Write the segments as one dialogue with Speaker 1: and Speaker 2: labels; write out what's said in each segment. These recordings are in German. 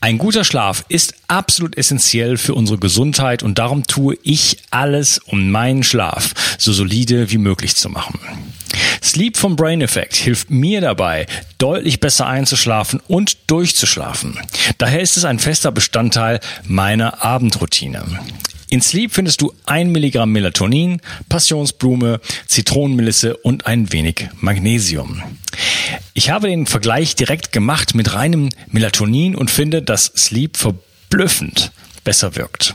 Speaker 1: Ein guter Schlaf ist absolut essentiell für unsere Gesundheit und darum tue ich alles, um meinen Schlaf so solide wie möglich zu machen. Sleep vom Brain Effect hilft mir dabei, deutlich besser einzuschlafen und durchzuschlafen. Daher ist es ein fester Bestandteil meiner Abendroutine. In Sleep findest du ein Milligramm Melatonin, Passionsblume, Zitronenmelisse und ein wenig Magnesium. Ich habe den Vergleich direkt gemacht mit reinem Melatonin und finde, dass Sleep verblüffend besser wirkt.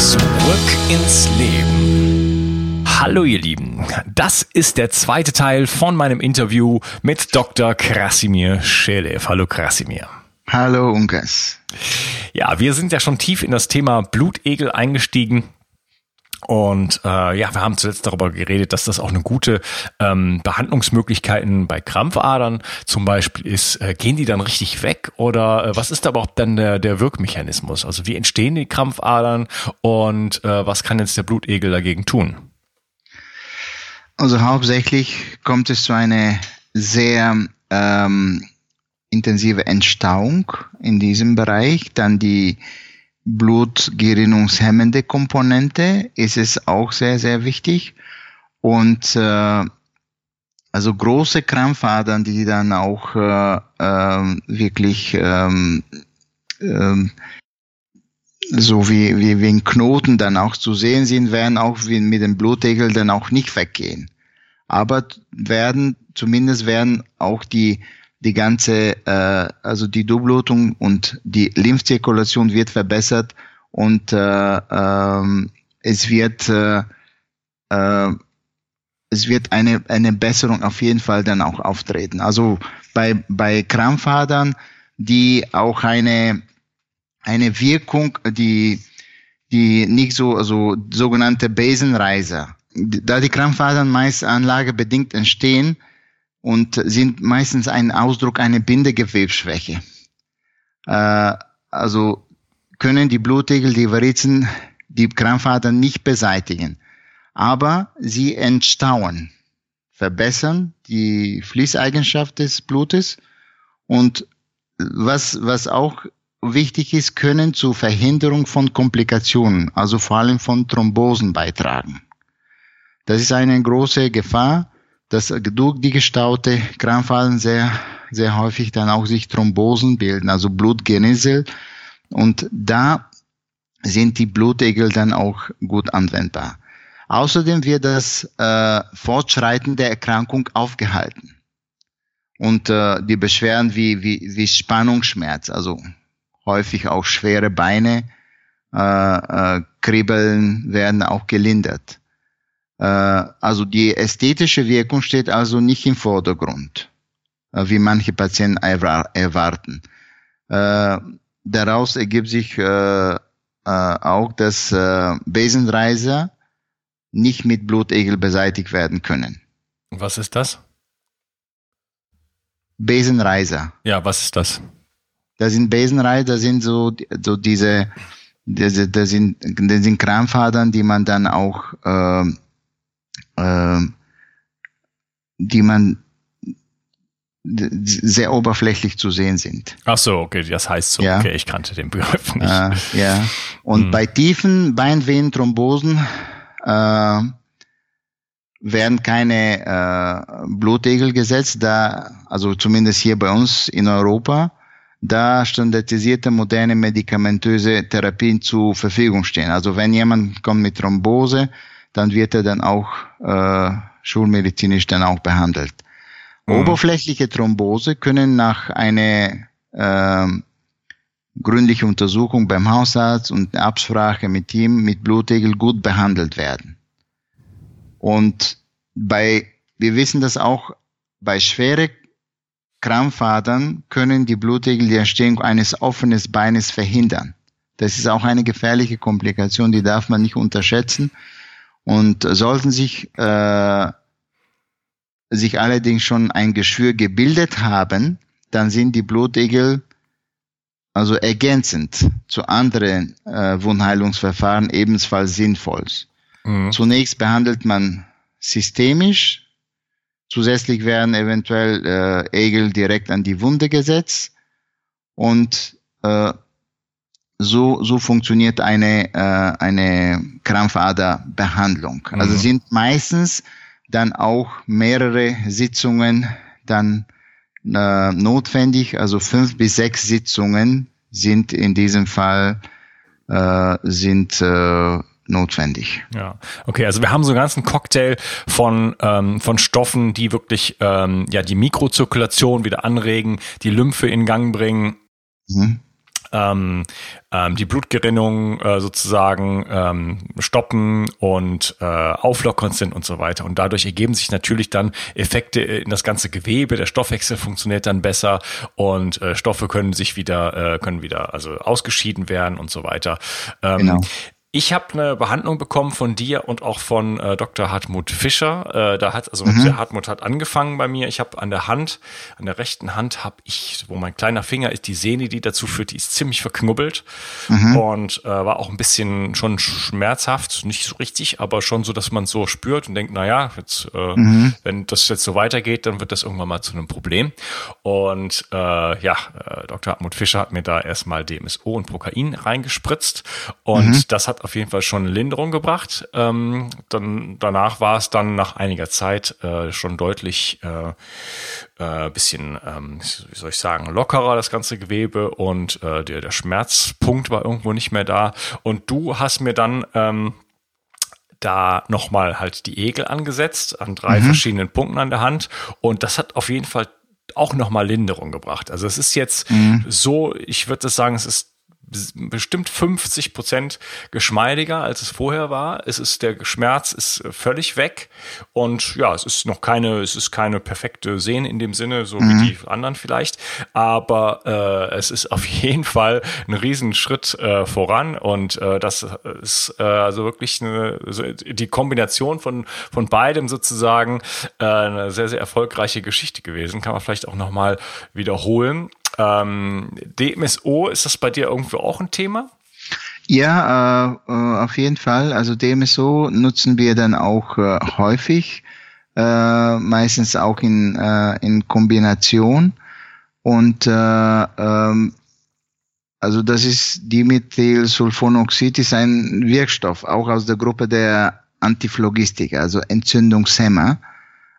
Speaker 1: Zurück ins Leben. Hallo ihr Lieben, das ist der zweite Teil von meinem Interview mit Dr. Krasimir Schelev. Hallo Krasimir.
Speaker 2: Hallo Unkas.
Speaker 1: Ja, wir sind ja schon tief in das Thema Blutegel eingestiegen. Und äh, ja, wir haben zuletzt darüber geredet, dass das auch eine gute ähm, Behandlungsmöglichkeiten bei Krampfadern zum Beispiel ist. Äh, gehen die dann richtig weg oder äh, was ist aber auch dann der, der Wirkmechanismus? Also wie entstehen die Krampfadern und äh, was kann jetzt der Blutegel dagegen tun?
Speaker 2: Also hauptsächlich kommt es zu einer sehr ähm, intensive Entstauung in diesem Bereich. Dann die blutgerinnungshemmende Komponente ist es auch sehr, sehr wichtig. Und äh, also große Krampfadern, die dann auch äh, äh, wirklich ähm, äh, so wie, wie, wie ein Knoten dann auch zu sehen sind, werden auch wie mit dem Blutegel dann auch nicht weggehen. Aber werden, zumindest werden auch die, die ganze, äh, also die Durchblutung und die Lymphzirkulation wird verbessert und äh, ähm, es wird äh, äh, es wird eine, eine Besserung auf jeden Fall dann auch auftreten. Also bei, bei Krampfadern, die auch eine, eine Wirkung, die, die nicht so, also sogenannte Besenreiser. Da die Krampfadern meist anlagebedingt entstehen und sind meistens ein Ausdruck einer Bindegewebsschwäche. Äh, also können die Blutegel, die Varizen, die Krampfadern nicht beseitigen. Aber sie entstauen, verbessern die Fließeigenschaft des Blutes und was, was auch wichtig ist, können zur Verhinderung von Komplikationen, also vor allem von Thrombosen beitragen. Das ist eine große Gefahr, dass durch die gestaute Krampfadern sehr, sehr häufig dann auch sich Thrombosen bilden, also Blutgerinnsel. Und da sind die Blutegel dann auch gut anwendbar. Außerdem wird das äh, Fortschreiten der Erkrankung aufgehalten. Und äh, die Beschwerden wie, wie, wie Spannungsschmerz, also häufig auch schwere Beine, äh, äh, Kribbeln werden auch gelindert. Äh, also die ästhetische Wirkung steht also nicht im Vordergrund, äh, wie manche Patienten erwarten. Äh, daraus ergibt sich auch, dass Besenreiser nicht mit Blutegel beseitigt werden können.
Speaker 1: Was ist das?
Speaker 2: Besenreiser.
Speaker 1: Ja, was ist das?
Speaker 2: Das sind Besenreiser, das sind so, so diese, diese das, sind, das sind Kramfadern, die man dann auch, äh, äh, die man sehr oberflächlich zu sehen sind.
Speaker 1: Ach so, okay, das heißt so. Ja. Okay, ich kannte den Begriff nicht.
Speaker 2: Äh, ja. Und hm. bei tiefen Beinvenenthrombosen äh, werden keine äh, Blutegel gesetzt, da, also zumindest hier bei uns in Europa, da standardisierte moderne medikamentöse Therapien zur Verfügung stehen. Also wenn jemand kommt mit Thrombose, dann wird er dann auch äh, schulmedizinisch dann auch behandelt. Mhm. Oberflächliche Thrombose können nach einer äh, gründlichen Untersuchung beim Hausarzt und Absprache mit ihm mit Blutegel gut behandelt werden. Und bei, wir wissen das auch, bei schweren Krampfadern können die Blutegel die Entstehung eines offenen Beines verhindern. Das ist auch eine gefährliche Komplikation, die darf man nicht unterschätzen. Und sollten sich, äh, sich allerdings schon ein Geschwür gebildet haben, dann sind die Blutegel also ergänzend zu anderen äh, Wundheilungsverfahren ebenfalls sinnvoll. Mhm. Zunächst behandelt man systemisch, zusätzlich werden eventuell äh, Egel direkt an die Wunde gesetzt und äh, so, so funktioniert eine, äh, eine Krampfaderbehandlung. Mhm. Also sind meistens dann auch mehrere Sitzungen dann äh, notwendig, also fünf bis sechs Sitzungen sind in diesem Fall äh, sind äh, notwendig.
Speaker 1: Ja, okay, also wir haben so einen ganzen Cocktail von, ähm, von Stoffen, die wirklich ähm, ja die Mikrozirkulation wieder anregen, die Lymphe in Gang bringen. Mhm ähm, ähm, die Blutgerinnung äh, sozusagen ähm, stoppen und äh, auflockern sind und so weiter. Und dadurch ergeben sich natürlich dann Effekte in das ganze Gewebe. Der Stoffwechsel funktioniert dann besser und äh, Stoffe können sich wieder, äh, können wieder also ausgeschieden werden und so weiter. Ähm, genau. Ich habe eine Behandlung bekommen von dir und auch von äh, Dr. Hartmut Fischer. Äh, da hat also mhm. der Hartmut hat angefangen bei mir. Ich habe an der Hand, an der rechten Hand habe ich, wo mein kleiner Finger ist, die Sehne, die dazu führt, die ist ziemlich verknubbelt mhm. und äh, war auch ein bisschen schon schmerzhaft, nicht so richtig, aber schon so, dass man so spürt und denkt, na ja, jetzt, äh, mhm. wenn das jetzt so weitergeht, dann wird das irgendwann mal zu einem Problem. Und äh, ja, äh, Dr. Hartmut Fischer hat mir da erstmal DMSO und Prokain reingespritzt und mhm. das hat auf jeden Fall schon Linderung gebracht. Ähm, dann danach war es dann nach einiger Zeit äh, schon deutlich äh, äh, bisschen, ähm, wie soll ich sagen, lockerer das ganze Gewebe und äh, der, der Schmerzpunkt war irgendwo nicht mehr da. Und du hast mir dann ähm, da nochmal halt die Egel angesetzt an drei mhm. verschiedenen Punkten an der Hand und das hat auf jeden Fall auch nochmal Linderung gebracht. Also es ist jetzt mhm. so, ich würde sagen, es ist bestimmt 50 Prozent geschmeidiger, als es vorher war. Es ist der Schmerz ist völlig weg und ja, es ist noch keine, es ist keine perfekte Sehne in dem Sinne, so mhm. wie die anderen vielleicht, aber äh, es ist auf jeden Fall ein Riesenschritt äh, voran und äh, das ist äh, also wirklich eine, die Kombination von von beidem sozusagen äh, eine sehr sehr erfolgreiche Geschichte gewesen. Kann man vielleicht auch noch mal wiederholen. Ähm, DMSO, ist das bei dir irgendwo auch ein Thema?
Speaker 2: Ja, äh, äh, auf jeden Fall. Also DMSO nutzen wir dann auch äh, häufig, äh, meistens auch in, äh, in Kombination. Und äh, ähm, also das ist Dimethylsulfonoxid ist ein Wirkstoff, auch aus der Gruppe der Antiphlogistik, also Entzündungshemmer.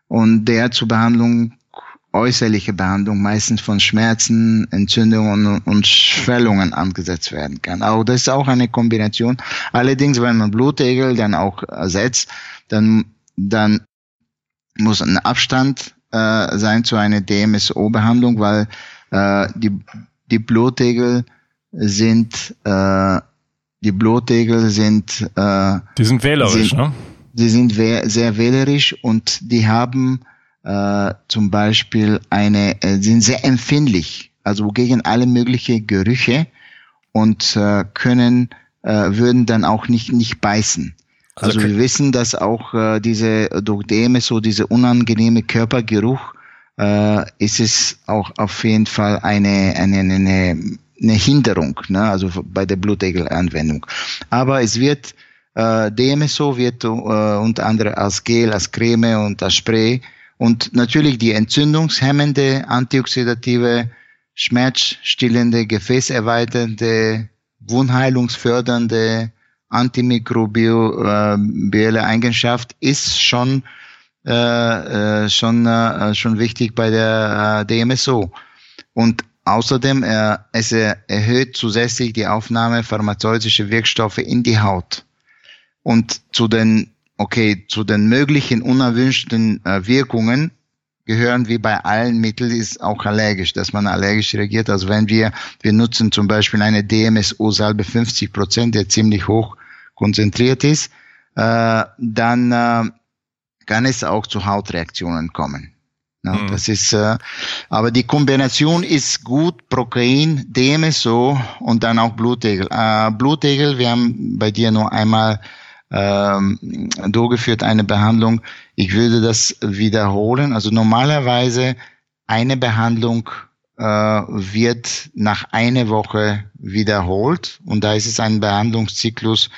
Speaker 2: Und der zur Behandlung äußerliche Behandlung meistens von Schmerzen, Entzündungen und Schwellungen angesetzt werden kann. Auch das ist auch eine Kombination. Allerdings, wenn man Blutegel dann auch ersetzt, dann, dann muss ein Abstand äh, sein zu einer DMSO-Behandlung, weil äh, die, die Blutegel sind äh, die Blutegel sind
Speaker 1: äh, die sind wählerisch, sind, ne?
Speaker 2: Die sind sehr wählerisch und die haben äh, zum Beispiel eine, äh, sind sehr empfindlich also gegen alle möglichen Gerüche und äh, können, äh, würden dann auch nicht, nicht beißen. Also, also wir wissen, dass auch äh, diese durch so diese unangenehme Körpergeruch äh, ist es auch auf jeden Fall eine, eine, eine, eine Hinderung, ne? also bei der Blutegelanwendung. Aber es wird äh, DMSO wird äh, unter anderem als Gel, als Creme und als Spray und natürlich die entzündungshemmende, antioxidative, schmerzstillende, gefäßerweiternde, wundheilungsfördernde, antimikrobielle Eigenschaft ist schon äh, äh, schon äh, schon wichtig bei der äh, DMSO und außerdem äh, es erhöht zusätzlich die Aufnahme pharmazeutischer Wirkstoffe in die Haut. Und zu den okay zu den möglichen unerwünschten äh, Wirkungen gehören wie bei allen Mitteln ist auch allergisch, dass man allergisch reagiert. Also wenn wir, wir nutzen zum Beispiel eine DMSO-Salbe 50 Prozent, der ziemlich hoch konzentriert ist, äh, dann äh, kann es auch zu Hautreaktionen kommen. Ja, mhm. Das ist, äh, aber die Kombination ist gut, Protein, DMSO und dann auch Blutegel. Äh, Blutegel, wir haben bei dir nur einmal ähm, durchgeführt eine Behandlung. Ich würde das wiederholen. Also normalerweise eine Behandlung äh, wird nach einer Woche wiederholt und da ist es ein Behandlungszyklus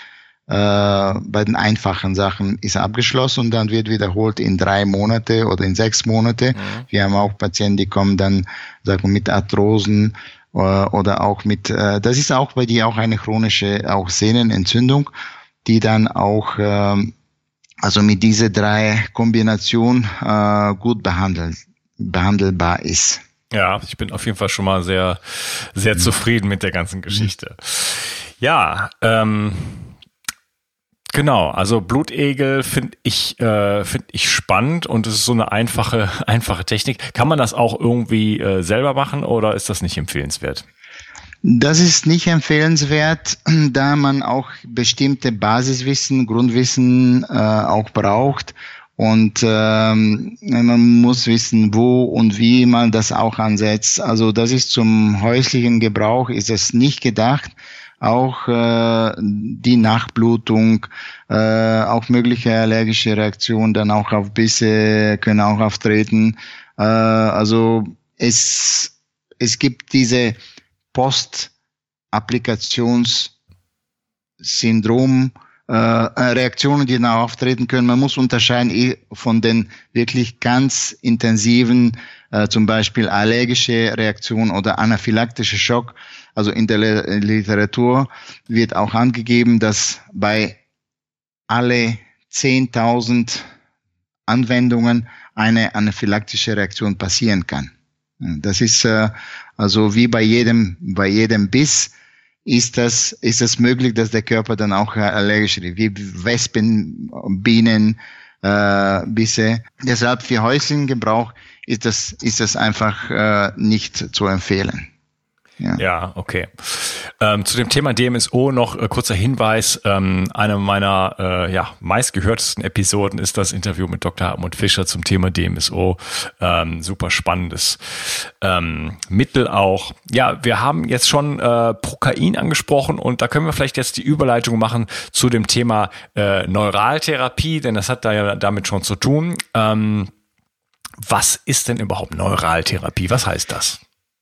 Speaker 2: äh, bei den einfachen Sachen ist abgeschlossen und dann wird wiederholt in drei Monate oder in sechs Monate. Mhm. Wir haben auch Patienten, die kommen dann sagen wir, mit Arthrosen äh, oder auch mit, äh, das ist auch bei dir auch eine chronische auch Sehnenentzündung, die dann auch äh, also mit diese drei Kombination äh, gut behandelt, behandelbar ist.
Speaker 1: Ja, ich bin auf jeden Fall schon mal sehr, sehr mhm. zufrieden mit der ganzen Geschichte. Ja, ähm, Genau, also Blutegel finde ich äh, finde ich spannend und es ist so eine einfache einfache Technik. Kann man das auch irgendwie äh, selber machen oder ist das nicht empfehlenswert?
Speaker 2: Das ist nicht empfehlenswert, da man auch bestimmte Basiswissen, Grundwissen äh, auch braucht und ähm, man muss wissen, wo und wie man das auch ansetzt. Also das ist zum häuslichen Gebrauch ist es nicht gedacht auch äh, die Nachblutung, äh, auch mögliche allergische Reaktionen dann auch auf Bisse können auch auftreten. Äh, also es, es gibt diese Post-Applikationssyndrom, äh, Reaktionen, die dann auftreten können. Man muss unterscheiden eh von den wirklich ganz intensiven, äh, zum Beispiel allergische Reaktionen oder anaphylaktische Schock. Also in der Literatur wird auch angegeben, dass bei alle 10.000 Anwendungen eine anaphylaktische Reaktion passieren kann. Das ist äh, also wie bei jedem, bei jedem Biss ist das, ist das möglich, dass der Körper dann auch allergisch ist, wie Wespen, Bienen, äh, Bisse. Deshalb für häuslichen Gebrauch ist das, ist das einfach äh, nicht zu empfehlen.
Speaker 1: Ja, ja okay. Ähm, zu dem Thema DMSO noch äh, kurzer Hinweis. Ähm, eine meiner äh, ja, meistgehörtesten Episoden ist das Interview mit Dr. Hartmut Fischer zum Thema DMSO. Ähm, super spannendes ähm, Mittel auch. Ja, wir haben jetzt schon äh, Prokain angesprochen und da können wir vielleicht jetzt die Überleitung machen zu dem Thema äh, Neuraltherapie, denn das hat da ja damit schon zu tun. Ähm, was ist denn überhaupt Neuraltherapie? Was heißt das?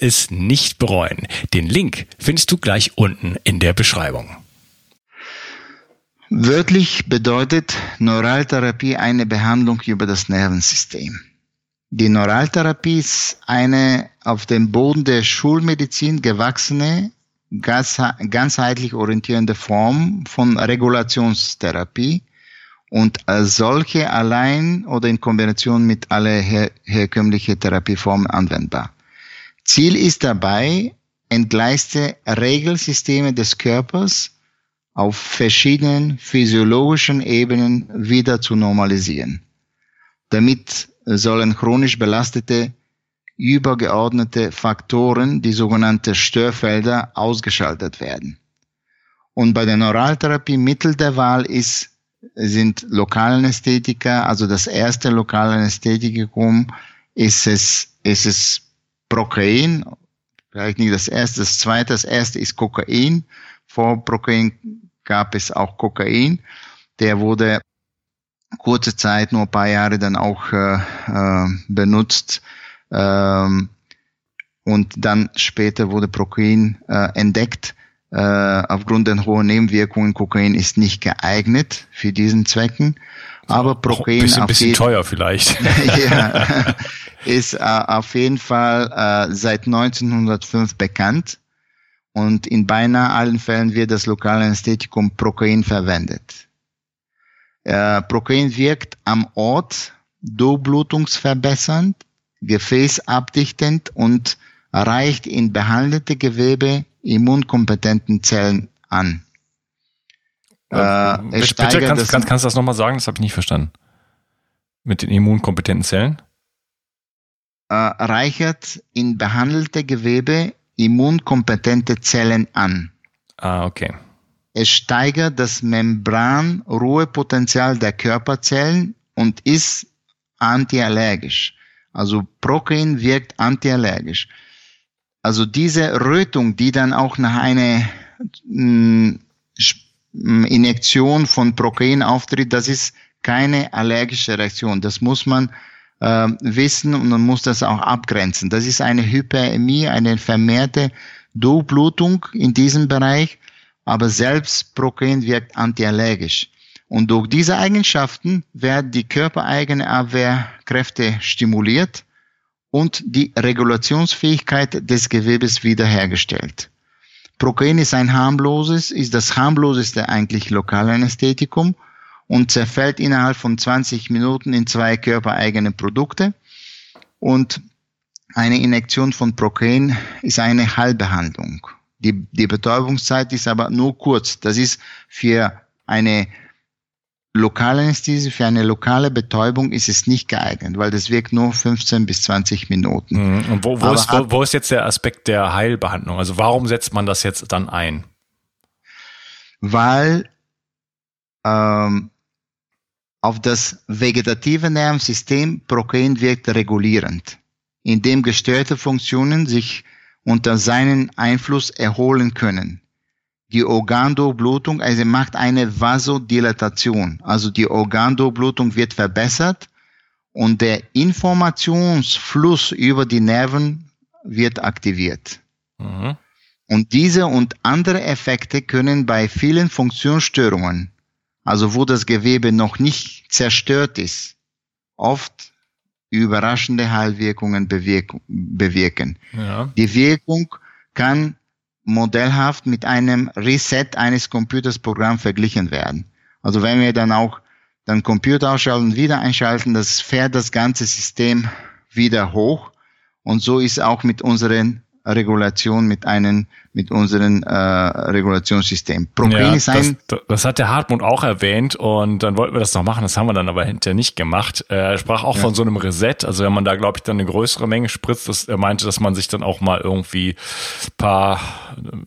Speaker 1: es nicht bereuen. Den Link findest du gleich unten in der Beschreibung.
Speaker 2: Wörtlich bedeutet Neuraltherapie eine Behandlung über das Nervensystem. Die Neuraltherapie ist eine auf dem Boden der Schulmedizin gewachsene, ganzheitlich orientierende Form von Regulationstherapie und als solche allein oder in Kombination mit alle her herkömmlichen Therapieformen anwendbar. Ziel ist dabei, entgleiste Regelsysteme des Körpers auf verschiedenen physiologischen Ebenen wieder zu normalisieren. Damit sollen chronisch belastete übergeordnete Faktoren, die sogenannte Störfelder, ausgeschaltet werden. Und bei der Neuraltherapie Mittel der Wahl ist, sind Lokalanästhetika, also das erste Lokalanästhetikum ist es, ist es Prokain, vielleicht nicht das erste, das zweite, das erste ist Kokain. Vor Prokain gab es auch Kokain. Der wurde kurze Zeit, nur ein paar Jahre dann auch äh, äh, benutzt. Ähm, und dann später wurde Prokain äh, entdeckt. Äh, aufgrund der hohen Nebenwirkungen, Kokain ist nicht geeignet für diesen Zwecken. Aber Prokain
Speaker 1: bisschen, bisschen teuer vielleicht.
Speaker 2: ja, ist äh, auf jeden Fall äh, seit 1905 bekannt und in beinahe allen Fällen wird das lokale Anästhetikum Prokain verwendet. Äh, Prokain wirkt am Ort durchblutungsverbessernd, gefäßabdichtend und reicht in behandelte Gewebe immunkompetenten Zellen an.
Speaker 1: Äh, bitte, bitte kannst, kannst, kannst du das nochmal sagen? Das habe ich nicht verstanden. Mit den immunkompetenten Zellen?
Speaker 2: Äh, reichert in behandelte Gewebe immunkompetente Zellen an.
Speaker 1: Ah, okay.
Speaker 2: Es steigert das Membranruhepotenzial der Körperzellen und ist antiallergisch. Also Prokain wirkt antiallergisch. Also diese Rötung, die dann auch nach einer mm, Injektion von Prokain auftritt, das ist keine allergische Reaktion. Das muss man äh, wissen und man muss das auch abgrenzen. Das ist eine Hyperämie, eine vermehrte Durchblutung in diesem Bereich, aber selbst Prokain wirkt antiallergisch. Und durch diese Eigenschaften werden die körpereigene Abwehrkräfte stimuliert und die Regulationsfähigkeit des Gewebes wiederhergestellt. Prokain ist ein harmloses, ist das harmloseste eigentlich Lokalanästhetikum und zerfällt innerhalb von 20 Minuten in zwei körpereigene Produkte. Und eine Injektion von Prokain ist eine Heilbehandlung. Die, die Betäubungszeit ist aber nur kurz. Das ist für eine lokale Anästhesie, für eine lokale Betäubung ist es nicht geeignet, weil das wirkt nur 15 bis 20 Minuten.
Speaker 1: Mhm. Und wo, wo, ist, wo, wo ist jetzt der Aspekt der Heilbehandlung? Also warum setzt man das jetzt dann ein?
Speaker 2: Weil ähm, auf das vegetative Nervensystem Prokain wirkt regulierend, indem gestörte Funktionen sich unter seinen Einfluss erholen können. Die Organdurchblutung, also macht eine Vasodilatation, also die Organdurchblutung wird verbessert und der Informationsfluss über die Nerven wird aktiviert. Mhm. Und diese und andere Effekte können bei vielen Funktionsstörungen also wo das Gewebe noch nicht zerstört ist, oft überraschende Heilwirkungen bewirken. Ja. Die Wirkung kann modellhaft mit einem Reset eines Computersprogramms verglichen werden. Also wenn wir dann auch dann Computer ausschalten, wieder einschalten, das fährt das ganze System wieder hoch. Und so ist auch mit unseren Regulation mit einem mit unserem äh, Regulationssystem.
Speaker 1: Protein ja, ist ein das, das, hat der Hartmut auch erwähnt und dann wollten wir das noch machen, das haben wir dann aber hinterher nicht gemacht. Er sprach auch ja. von so einem Reset, also wenn man da glaube ich dann eine größere Menge spritzt, das, er meinte, dass man sich dann auch mal irgendwie paar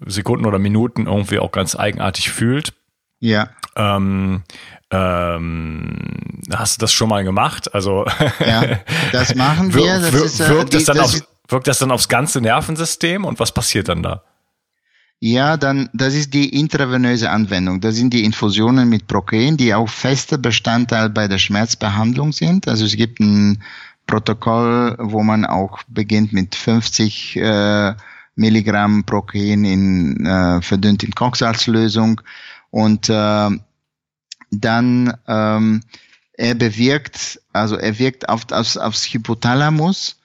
Speaker 1: Sekunden oder Minuten irgendwie auch ganz eigenartig fühlt.
Speaker 2: Ja.
Speaker 1: Ähm, ähm, hast du das schon mal gemacht? Also
Speaker 2: ja, das machen wir. Das
Speaker 1: wir, ist, äh, wirkt, die, das dann das auf, wirkt das dann aufs ganze Nervensystem und was passiert dann da?
Speaker 2: Ja, dann das ist die intravenöse Anwendung. Das sind die Infusionen mit Prokein, die auch fester Bestandteil bei der Schmerzbehandlung sind. Also es gibt ein Protokoll, wo man auch beginnt mit 50 äh, Milligramm Prokein in äh, verdünnt in Kochsalzlösung und äh, dann ähm, er bewirkt, also er wirkt auf, aufs, aufs Hypothalamus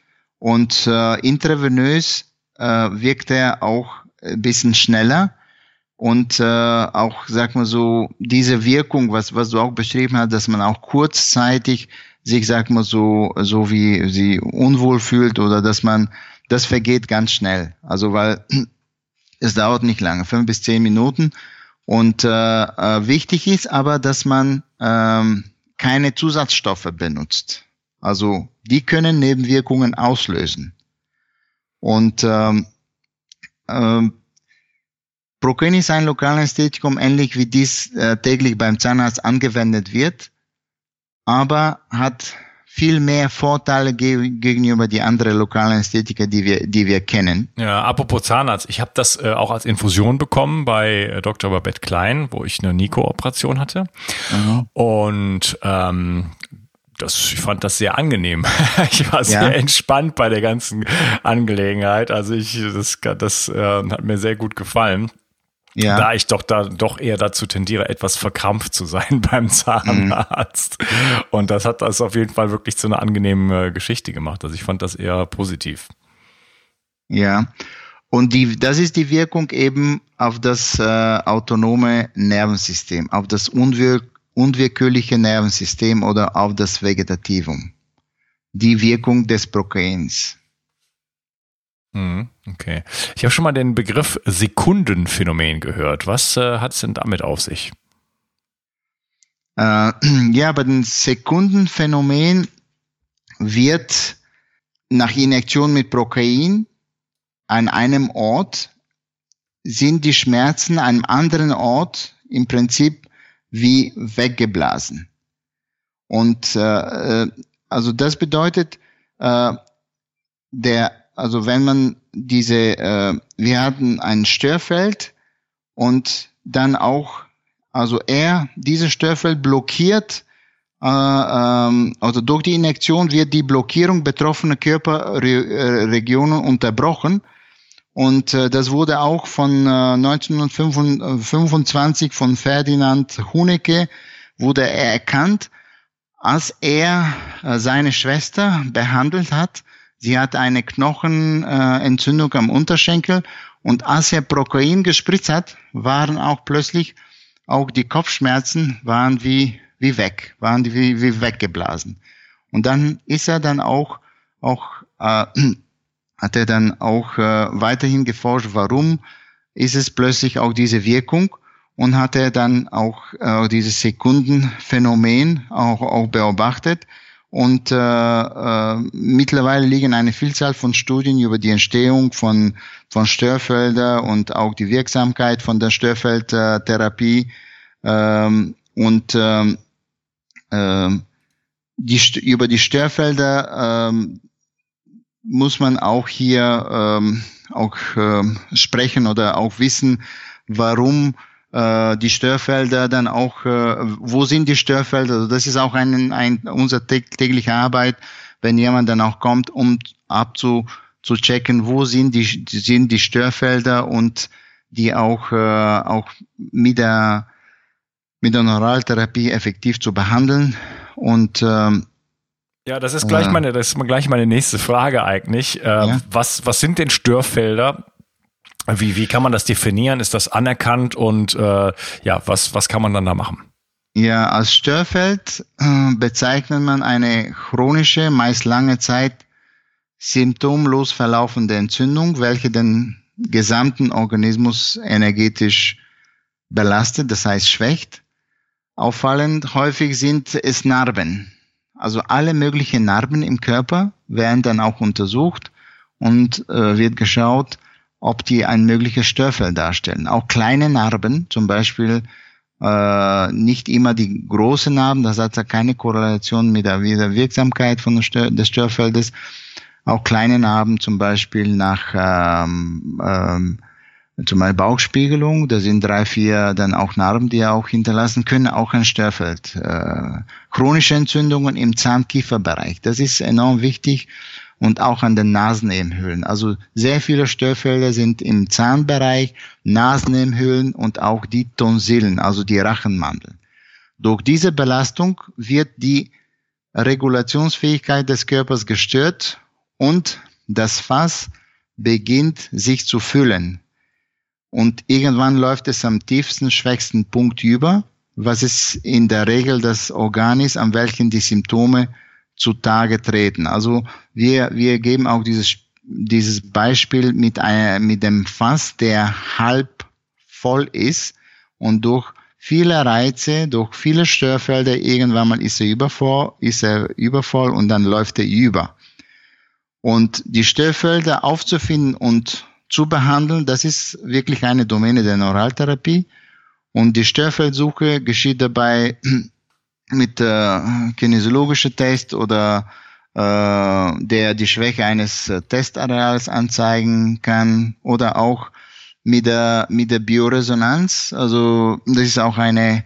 Speaker 2: und äh, intravenös äh, wirkt er auch ein bisschen schneller und äh, auch, sag mal so, diese Wirkung, was, was du auch beschrieben hast, dass man auch kurzzeitig sich, sag mal so, so wie sie unwohl fühlt oder dass man, das vergeht ganz schnell. Also weil es dauert nicht lange, fünf bis zehn Minuten und äh, äh, wichtig ist aber, dass man ähm, keine Zusatzstoffe benutzt. Also die können Nebenwirkungen auslösen. Und ähm, ähm, Procain ist ein Lokalanästhetikum, ähnlich wie dies äh, täglich beim Zahnarzt angewendet wird, aber hat viel mehr Vorteile ge gegenüber die anderen lokalen Ästhetiker, die wir, die wir kennen.
Speaker 1: Ja, apropos Zahnarzt, ich habe das äh, auch als Infusion bekommen bei äh, Dr. Babette Klein, wo ich eine Nico-Operation hatte. Mhm. Und ähm, das, ich fand das sehr angenehm. ich war sehr ja. entspannt bei der ganzen Angelegenheit. Also ich, das, das äh, hat mir sehr gut gefallen. Ja. Da ich doch da doch eher dazu tendiere, etwas verkrampft zu sein beim Zahnarzt. Mhm. Und das hat das auf jeden Fall wirklich zu einer angenehmen äh, Geschichte gemacht. Also ich fand das eher positiv.
Speaker 2: Ja. Und die, das ist die Wirkung eben auf das äh, autonome Nervensystem, auf das unwirk unwillkürliche Nervensystem oder auf das Vegetativum. Die Wirkung des Proteins.
Speaker 1: Mhm, okay. Ich habe schon mal den Begriff Sekundenphänomen gehört. Was äh, hat es denn damit auf sich?
Speaker 2: Äh, ja, bei dem Sekundenphänomen wird nach Injektion mit Prokain an einem Ort sind die Schmerzen an einem anderen Ort im Prinzip wie weggeblasen. Und äh, äh also das bedeutet, äh, der also wenn man diese, äh, wir hatten ein Störfeld und dann auch, also er, dieses Störfeld blockiert, äh, ähm, also durch die Injektion wird die Blockierung betroffener Körperregionen unterbrochen. Und äh, das wurde auch von äh, 1925 von Ferdinand Hunecke wurde er erkannt, als er äh, seine Schwester behandelt hat Sie hat eine Knochenentzündung am Unterschenkel und als er Prokain gespritzt hat, waren auch plötzlich auch die Kopfschmerzen waren wie, wie weg, waren wie, wie weggeblasen. Und dann ist er dann auch, auch äh, hat er dann auch äh, weiterhin geforscht, warum ist es plötzlich auch diese Wirkung und hat er dann auch äh, dieses Sekundenphänomen auch, auch beobachtet und äh, äh, mittlerweile liegen eine Vielzahl von Studien über die Entstehung von, von Störfelder und auch die Wirksamkeit von der Störfeldtherapie. Ähm, und ähm, äh, die, über die Störfelder ähm, muss man auch hier ähm, auch äh, sprechen oder auch wissen, warum äh, die Störfelder dann auch, äh, wo sind die Störfelder? Also das ist auch ein, ein, unsere tägliche Arbeit, wenn jemand dann auch kommt, um abzu zu checken, wo sind die, sind die Störfelder und die auch, äh, auch mit der, mit der Neuraltherapie effektiv zu behandeln. Und ähm,
Speaker 1: ja, das ist gleich meine, das ist gleich meine nächste Frage eigentlich. Äh, ja? Was, was sind denn Störfelder? Wie, wie kann man das definieren? Ist das anerkannt und äh, ja, was, was kann man dann da machen?
Speaker 2: Ja, als Störfeld äh, bezeichnet man eine chronische, meist lange Zeit symptomlos verlaufende Entzündung, welche den gesamten Organismus energetisch belastet, das heißt schwächt. Auffallend häufig sind es Narben. Also alle möglichen Narben im Körper werden dann auch untersucht und äh, wird geschaut, ob die ein mögliches Störfeld darstellen. Auch kleine Narben, zum Beispiel äh, nicht immer die großen Narben, das hat ja keine Korrelation mit der, mit der Wirksamkeit von Stör, des Störfeldes. Auch kleine Narben, zum Beispiel nach ähm, ähm, zum Beispiel Bauchspiegelung, da sind drei, vier dann auch Narben, die auch hinterlassen können, auch ein Störfeld. Äh, chronische Entzündungen im Zahnkieferbereich, das ist enorm wichtig und auch an den Nasennebenhöhlen. Also sehr viele Störfelder sind im Zahnbereich, Nasennebenhöhlen und auch die Tonsillen, also die Rachenmandeln. Durch diese Belastung wird die Regulationsfähigkeit des Körpers gestört und das Fass beginnt sich zu füllen. Und irgendwann läuft es am tiefsten, schwächsten Punkt über, was ist in der Regel das Organ ist, an welchen die Symptome zutage treten. Also wir, wir geben auch dieses, dieses Beispiel mit, einer, mit dem Fass, der halb voll ist und durch viele Reize, durch viele Störfelder, irgendwann mal ist er übervoll, ist er übervoll und dann läuft er über. Und die Störfelder aufzufinden und zu behandeln, das ist wirklich eine Domäne der Neuraltherapie. Und die Störfeldsuche geschieht dabei mit äh, kinesiologischer Test oder äh, der die Schwäche eines äh, Testareals anzeigen kann oder auch mit der mit der Bioresonanz. Also das ist auch eine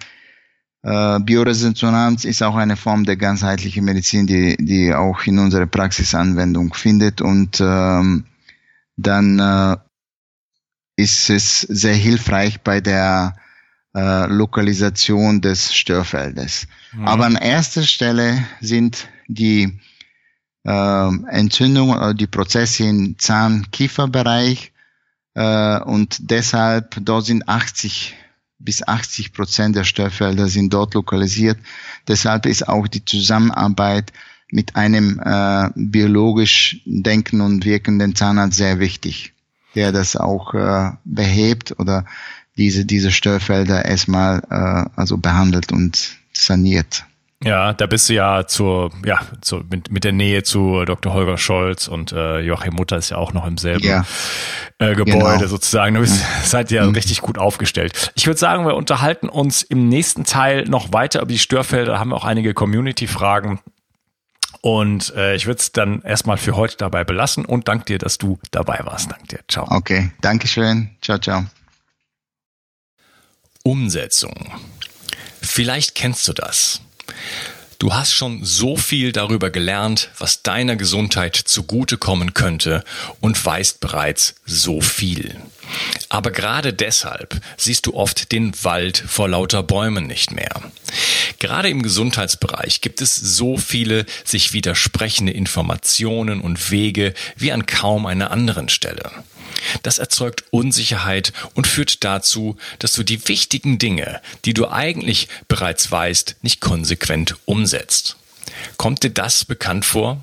Speaker 2: äh, Bioresonanz ist auch eine Form der ganzheitlichen Medizin, die die auch in unserer Praxis Anwendung findet und ähm, dann äh, ist es sehr hilfreich bei der äh, Lokalisation des Störfeldes. Mhm. Aber an erster Stelle sind die äh, Entzündungen oder die Prozesse im Zahn-Kieferbereich äh, und deshalb dort sind 80 bis 80 Prozent der Störfelder sind dort lokalisiert. Deshalb ist auch die Zusammenarbeit mit einem äh, biologisch denken und wirkenden Zahnarzt sehr wichtig, der das auch äh, behebt oder diese, diese Störfelder erstmal äh, also behandelt und saniert.
Speaker 1: Ja, da bist du ja zur, ja, zur, mit, mit der Nähe zu Dr. Holger Scholz und äh, Joachim Mutter ist ja auch noch im selben ja, äh, Gebäude genau. sozusagen. Du bist, seid ja mhm. richtig gut aufgestellt. Ich würde sagen, wir unterhalten uns im nächsten Teil noch weiter über die Störfelder. Da haben wir auch einige Community-Fragen. Und äh, ich würde es dann erstmal für heute dabei belassen und danke dir, dass du dabei warst. Danke dir. Ciao.
Speaker 2: Okay, danke schön. Ciao, ciao.
Speaker 1: Umsetzung. Vielleicht kennst du das. Du hast schon so viel darüber gelernt, was deiner Gesundheit zugutekommen könnte und weißt bereits so viel. Aber gerade deshalb siehst du oft den Wald vor lauter Bäumen nicht mehr. Gerade im Gesundheitsbereich gibt es so viele sich widersprechende Informationen und Wege wie an kaum einer anderen Stelle. Das erzeugt Unsicherheit und führt dazu, dass du die wichtigen Dinge, die du eigentlich bereits weißt, nicht konsequent umsetzt. Kommt dir das bekannt vor?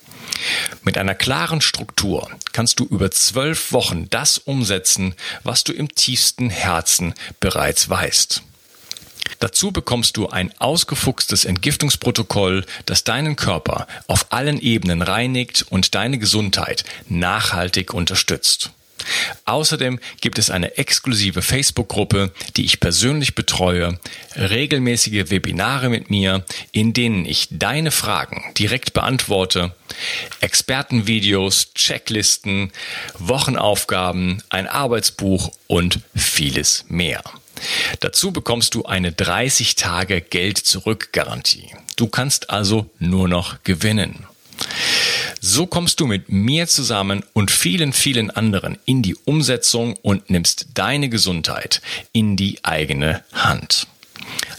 Speaker 1: Mit einer klaren Struktur kannst du über zwölf Wochen das umsetzen, was du im tiefsten Herzen bereits weißt. Dazu bekommst du ein ausgefuchstes Entgiftungsprotokoll, das deinen Körper auf allen Ebenen reinigt und deine Gesundheit nachhaltig unterstützt. Außerdem gibt es eine exklusive Facebook-Gruppe, die ich persönlich betreue, regelmäßige Webinare mit mir, in denen ich deine Fragen direkt beantworte, Expertenvideos, Checklisten, Wochenaufgaben, ein Arbeitsbuch und vieles mehr. Dazu bekommst du eine 30 Tage Geld zurück Garantie. Du kannst also nur noch gewinnen. So kommst du mit mir zusammen und vielen, vielen anderen in die Umsetzung und nimmst deine Gesundheit in die eigene Hand.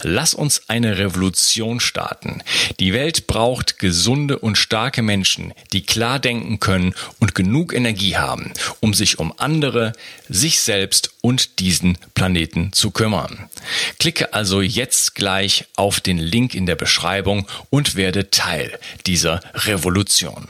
Speaker 1: Lass uns eine Revolution starten. Die Welt braucht gesunde und starke Menschen, die klar denken können und genug Energie haben, um sich um andere, sich selbst und diesen Planeten zu kümmern. Klicke also jetzt gleich auf den Link in der Beschreibung und werde Teil dieser Revolution.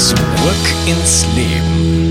Speaker 1: Zurück ins Leben.